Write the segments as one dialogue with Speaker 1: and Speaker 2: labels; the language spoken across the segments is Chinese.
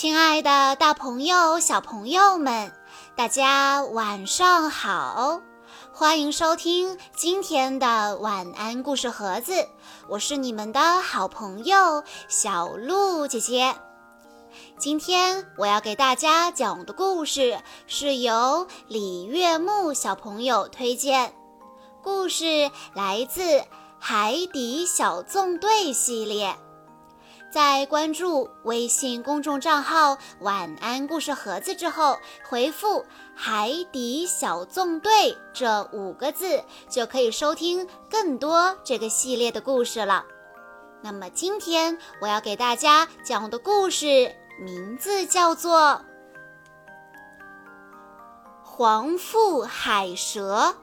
Speaker 1: 亲爱的，大朋友、小朋友们，大家晚上好！欢迎收听今天的晚安故事盒子，我是你们的好朋友小鹿姐姐。今天我要给大家讲的故事是由李月木小朋友推荐，故事来自《海底小纵队》系列。在关注微信公众账号“晚安故事盒子”之后，回复“海底小纵队”这五个字，就可以收听更多这个系列的故事了。那么今天我要给大家讲的故事名字叫做《黄腹海蛇》。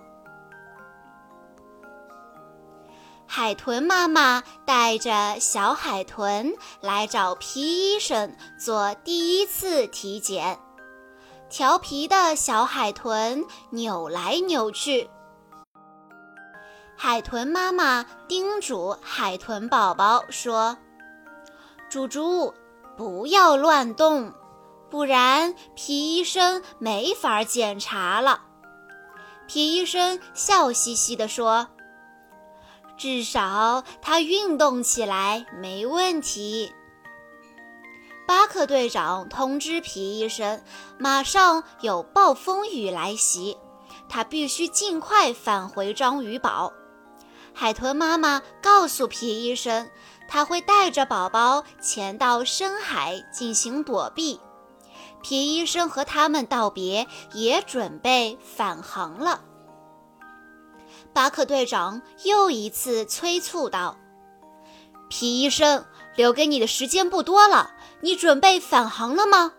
Speaker 1: 海豚妈妈带着小海豚来找皮医生做第一次体检。调皮的小海豚扭来扭去。海豚妈妈叮嘱海豚宝宝说：“猪猪，不要乱动，不然皮医生没法检查了。”皮医生笑嘻嘻地说。至少他运动起来没问题。巴克队长通知皮医生，马上有暴风雨来袭，他必须尽快返回章鱼堡。海豚妈妈告诉皮医生，他会带着宝宝潜到深海进行躲避。皮医生和他们道别，也准备返航了。巴克队长又一次催促道：“皮医生，留给你的时间不多了，你准备返航了吗？”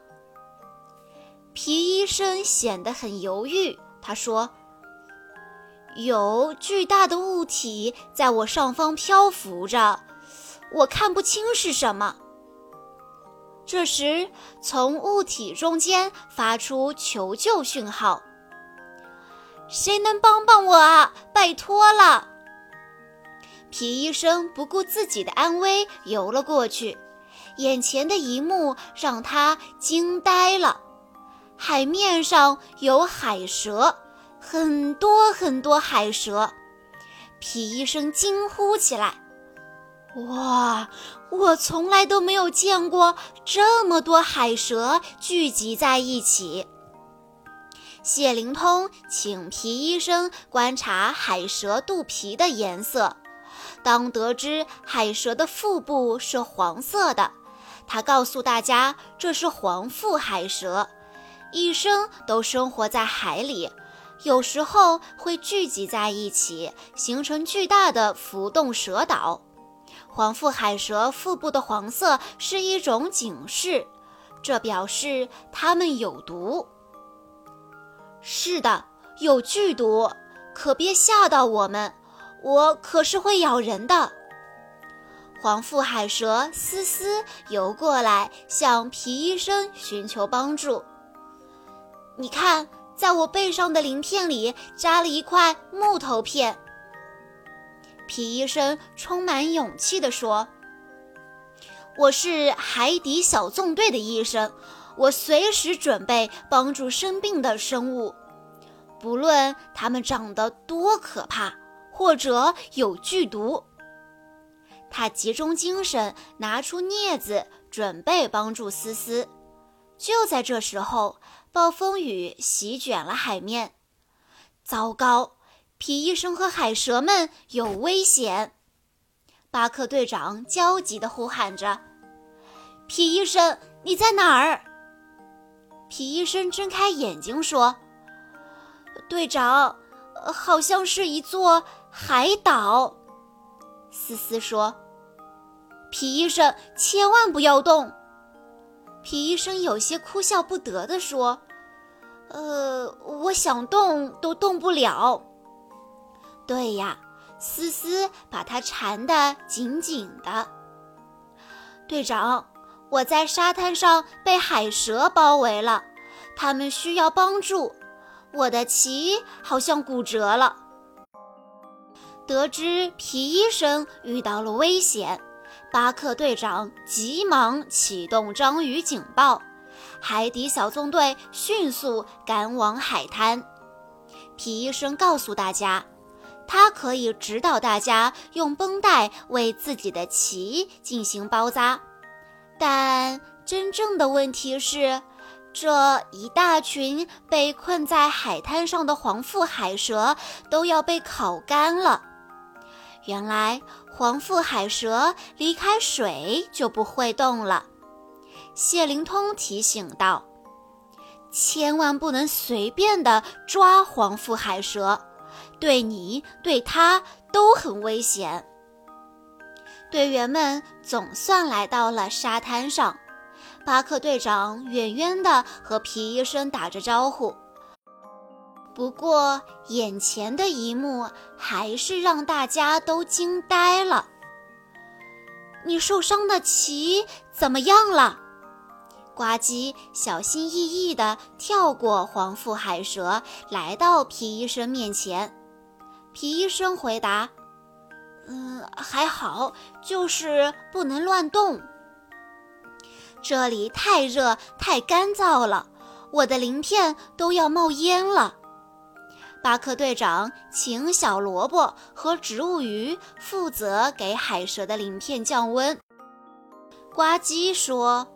Speaker 1: 皮医生显得很犹豫。他说：“有巨大的物体在我上方漂浮着，我看不清是什么。”这时，从物体中间发出求救讯号。谁能帮帮我啊？拜托了！皮医生不顾自己的安危游了过去，眼前的一幕让他惊呆了：海面上有海蛇，很多很多海蛇！皮医生惊呼起来：“哇！我从来都没有见过这么多海蛇聚集在一起！”谢灵通请皮医生观察海蛇肚皮的颜色。当得知海蛇的腹部是黄色的，他告诉大家这是黄腹海蛇，一生都生活在海里，有时候会聚集在一起，形成巨大的浮动蛇岛。黄腹海蛇腹部的黄色是一种警示，这表示它们有毒。是的，有剧毒，可别吓到我们。我可是会咬人的。黄腹海蛇思思游过来，向皮医生寻求帮助。你看，在我背上的鳞片里扎了一块木头片。皮医生充满勇气地说：“我是海底小纵队的医生。”我随时准备帮助生病的生物，不论它们长得多可怕，或者有剧毒。他集中精神，拿出镊子，准备帮助思思。就在这时候，暴风雨席卷了海面。糟糕，皮医生和海蛇们有危险！巴克队长焦急地呼喊着：“皮医生，你在哪儿？”皮医生睁开眼睛说：“队长，好像是一座海岛。”思思说：“皮医生，千万不要动。”皮医生有些哭笑不得地说：“呃，我想动都动不了。”对呀，思思把他缠得紧紧的。队长。我在沙滩上被海蛇包围了，他们需要帮助。我的鳍好像骨折了。得知皮医生遇到了危险，巴克队长急忙启动章鱼警报，海底小纵队迅速赶往海滩。皮医生告诉大家，他可以指导大家用绷带为自己的鳍进行包扎，但真正的问题是，这一大群被困在海滩上的黄腹海蛇都要被烤干了。原来。黄腹海蛇离开水就不会动了。谢灵通提醒道：“千万不能随便的抓黄腹海蛇，对你对它都很危险。”队员们总算来到了沙滩上，巴克队长远远的和皮医生打着招呼。不过，眼前的一幕还是让大家都惊呆了。你受伤的鳍怎么样了？呱唧小心翼翼地跳过黄腹海蛇，来到皮医生面前。皮医生回答：“嗯，还好，就是不能乱动。这里太热太干燥了，我的鳞片都要冒烟了。”巴克队长请小萝卜和植物鱼负责给海蛇的鳞片降温。呱唧说：“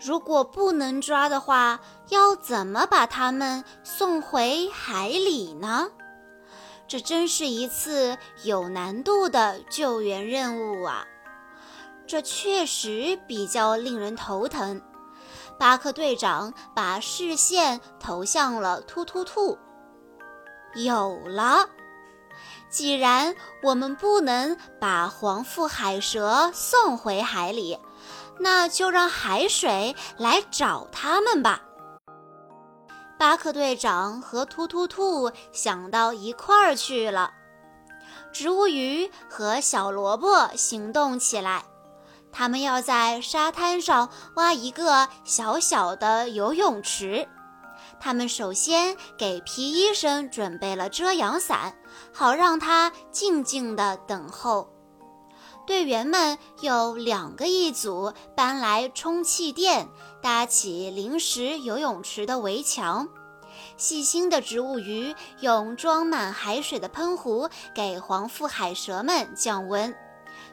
Speaker 1: 如果不能抓的话，要怎么把它们送回海里呢？这真是一次有难度的救援任务啊！这确实比较令人头疼。”巴克队长把视线投向了突突兔。有了，既然我们不能把黄腹海蛇送回海里，那就让海水来找他们吧。巴克队长和突突兔想到一块儿去了。植物鱼和小萝卜行动起来，他们要在沙滩上挖一个小小的游泳池。他们首先给皮医生准备了遮阳伞，好让他静静地等候。队员们有两个一组，搬来充气垫，搭起临时游泳池的围墙。细心的植物鱼用装满海水的喷壶给黄腹海蛇们降温，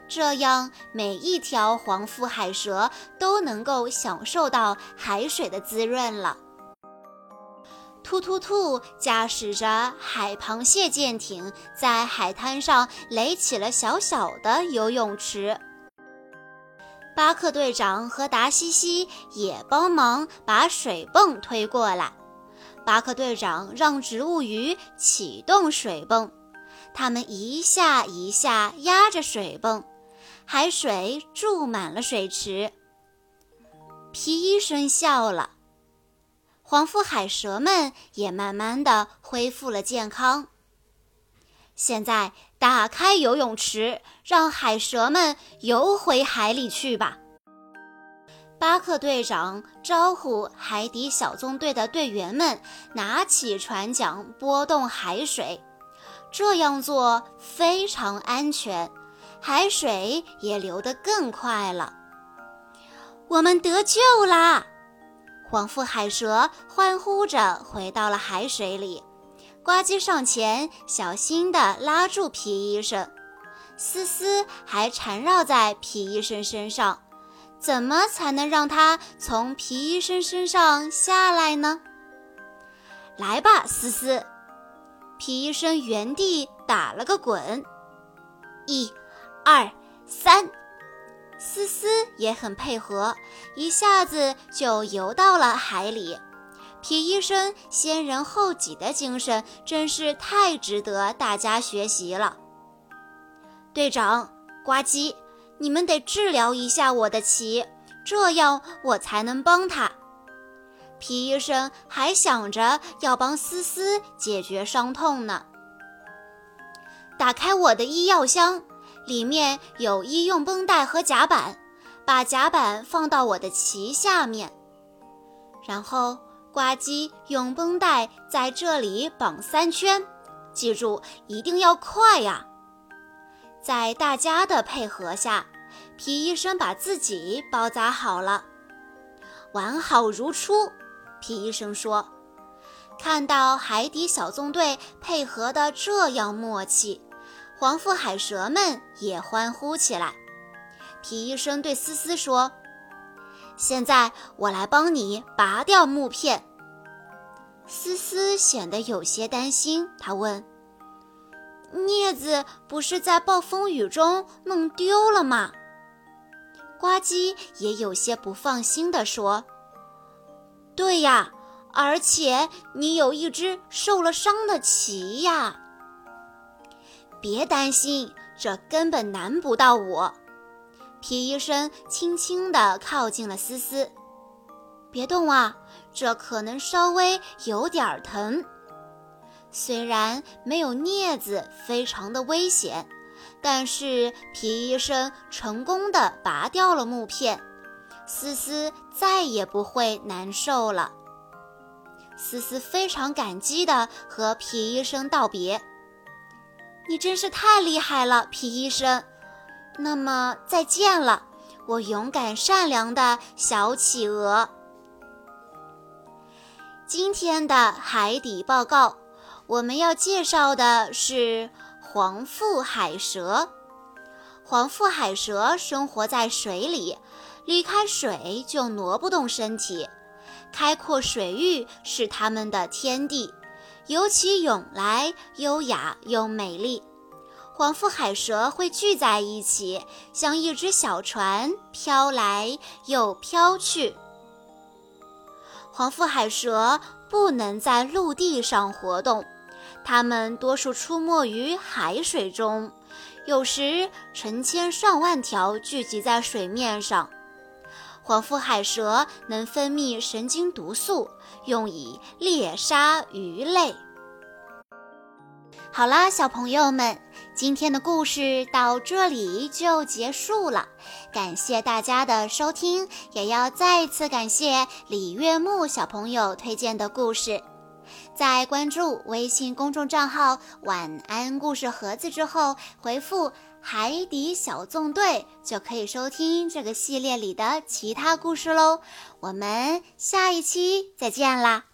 Speaker 1: 这样每一条黄腹海蛇都能够享受到海水的滋润了。突突兔驾驶着海螃蟹舰艇，在海滩上垒起了小小的游泳池。巴克队长和达西西也帮忙把水泵推过来。巴克队长让植物鱼启动水泵，他们一下一下压着水泵，海水注满了水池。皮医生笑了。黄腹海蛇们也慢慢的恢复了健康。现在打开游泳池，让海蛇们游回海里去吧。巴克队长招呼海底小纵队的队员们拿起船桨拨动海水，这样做非常安全，海水也流得更快了。我们得救啦！黄腹海蛇欢呼着回到了海水里，呱唧上前小心地拉住皮医生，思思还缠绕在皮医生身上。怎么才能让他从皮医生身上下来呢？来吧，思思！皮医生原地打了个滚，一、二、三。思思也很配合，一下子就游到了海里。皮医生先人后己的精神真是太值得大家学习了。队长呱唧，你们得治疗一下我的鳍，这样我才能帮他。皮医生还想着要帮思思解决伤痛呢。打开我的医药箱。里面有医用绷带和夹板，把夹板放到我的鳍下面，然后呱唧用绷带在这里绑三圈，记住一定要快呀！在大家的配合下，皮医生把自己包扎好了，完好如初。皮医生说：“看到海底小纵队配合的这样默契，黄腹海蛇们也欢呼起来。”皮医生对思思说：“现在我来帮你拔掉木片。”思思显得有些担心，他问：“镊子不是在暴风雨中弄丢了吗？”呱唧也有些不放心地说：“对呀，而且你有一只受了伤的鳍呀。”别担心，这根本难不到我。皮医生轻轻地靠近了思思，“别动啊，这可能稍微有点疼。虽然没有镊子，非常的危险。”但是皮医生成功的拔掉了木片，思思再也不会难受了。思思非常感激的和皮医生道别：“你真是太厉害了，皮医生。那么再见了，我勇敢善良的小企鹅。”今天的海底报告，我们要介绍的是。黄腹海蛇，黄腹海蛇生活在水里，离开水就挪不动身体。开阔水域是它们的天地，游起泳来优雅又美丽。黄腹海蛇会聚在一起，像一只小船，飘来又飘去。黄腹海蛇不能在陆地上活动。它们多数出没于海水中，有时成千上万条聚集在水面上。黄腹海蛇能分泌神经毒素，用以猎杀鱼类。好啦，小朋友们，今天的故事到这里就结束了。感谢大家的收听，也要再次感谢李月木小朋友推荐的故事。在关注微信公众账号“晚安故事盒子”之后，回复“海底小纵队”就可以收听这个系列里的其他故事喽。我们下一期再见啦！